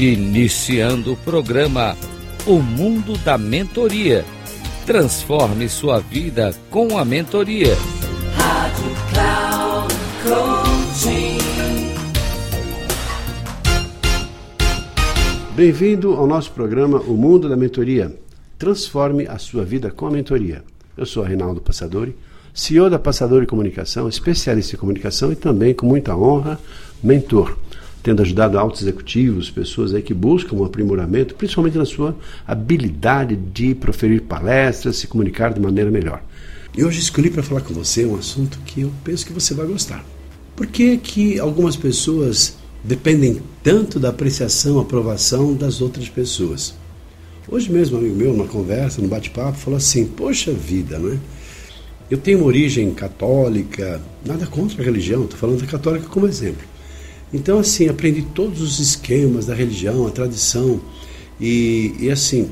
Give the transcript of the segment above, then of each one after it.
Iniciando o programa O Mundo da Mentoria. Transforme sua vida com a mentoria. Rádio Cloud Coaching. Bem-vindo ao nosso programa O Mundo da Mentoria. Transforme a sua vida com a mentoria. Eu sou Reinaldo Passadori, CEO da Passadori Comunicação, especialista em comunicação e também, com muita honra, mentor tendo ajudado altos executivos, pessoas aí que buscam um aprimoramento, principalmente na sua habilidade de proferir palestras, se comunicar de maneira melhor. E hoje escolhi para falar com você um assunto que eu penso que você vai gostar. Por que, que algumas pessoas dependem tanto da apreciação, aprovação das outras pessoas? Hoje mesmo, um amigo meu, numa conversa, num bate-papo, falou assim: Poxa vida, né? Eu tenho uma origem católica, nada contra a religião, estou falando da católica como exemplo. Então, assim, aprendi todos os esquemas da religião, a tradição, e, e assim,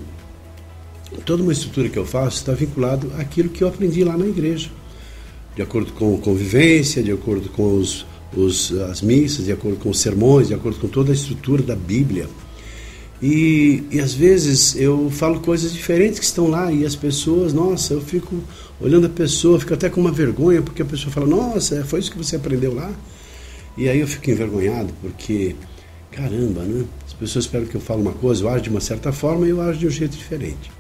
toda uma estrutura que eu faço está vinculado àquilo que eu aprendi lá na igreja, de acordo com convivência, de acordo com os, os, as missas, de acordo com os sermões, de acordo com toda a estrutura da Bíblia. E, e às vezes eu falo coisas diferentes que estão lá e as pessoas, nossa, eu fico olhando a pessoa, fico até com uma vergonha, porque a pessoa fala, nossa, foi isso que você aprendeu lá? E aí eu fico envergonhado, porque, caramba, né? As pessoas esperam que eu fale uma coisa, eu ajo de uma certa forma e eu ajo de um jeito diferente.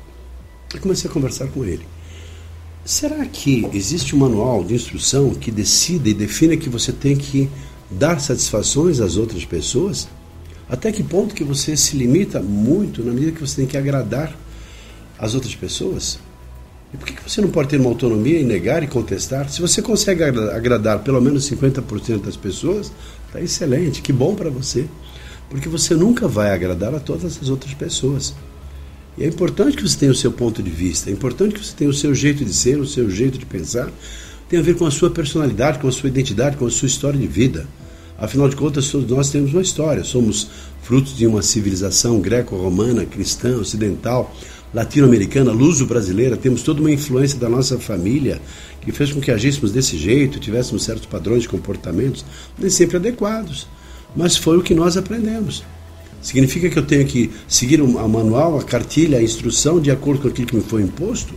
Eu comecei a conversar com ele. Será que existe um manual de instrução que decida e defina que você tem que dar satisfações às outras pessoas? Até que ponto que você se limita muito na medida que você tem que agradar as outras pessoas? E por que você não pode ter uma autonomia e negar e contestar? Se você consegue agradar pelo menos 50% das pessoas, está excelente, que bom para você. Porque você nunca vai agradar a todas as outras pessoas. E é importante que você tenha o seu ponto de vista, é importante que você tenha o seu jeito de ser, o seu jeito de pensar. Tem a ver com a sua personalidade, com a sua identidade, com a sua história de vida. Afinal de contas, todos nós temos uma história. Somos frutos de uma civilização greco-romana, cristã, ocidental, latino-americana, luso-brasileira, temos toda uma influência da nossa família que fez com que agíssemos desse jeito, tivéssemos certos padrões de comportamentos, nem sempre adequados, mas foi o que nós aprendemos. Significa que eu tenho que seguir o manual, a cartilha, a instrução de acordo com aquilo que me foi imposto?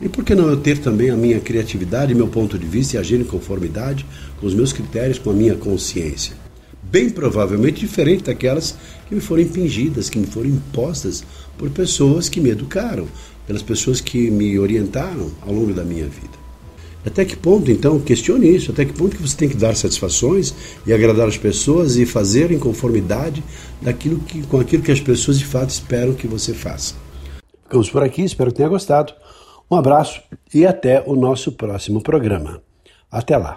E por que não eu ter também a minha criatividade, meu ponto de vista e agir em conformidade com os meus critérios, com a minha consciência? Bem provavelmente diferente daquelas que me foram impingidas, que me foram impostas por pessoas que me educaram, pelas pessoas que me orientaram ao longo da minha vida. Até que ponto, então, questione isso, até que ponto que você tem que dar satisfações e agradar as pessoas e fazer em conformidade daquilo que, com aquilo que as pessoas de fato esperam que você faça. Ficamos por aqui, espero que tenha gostado. Um abraço e até o nosso próximo programa. Até lá.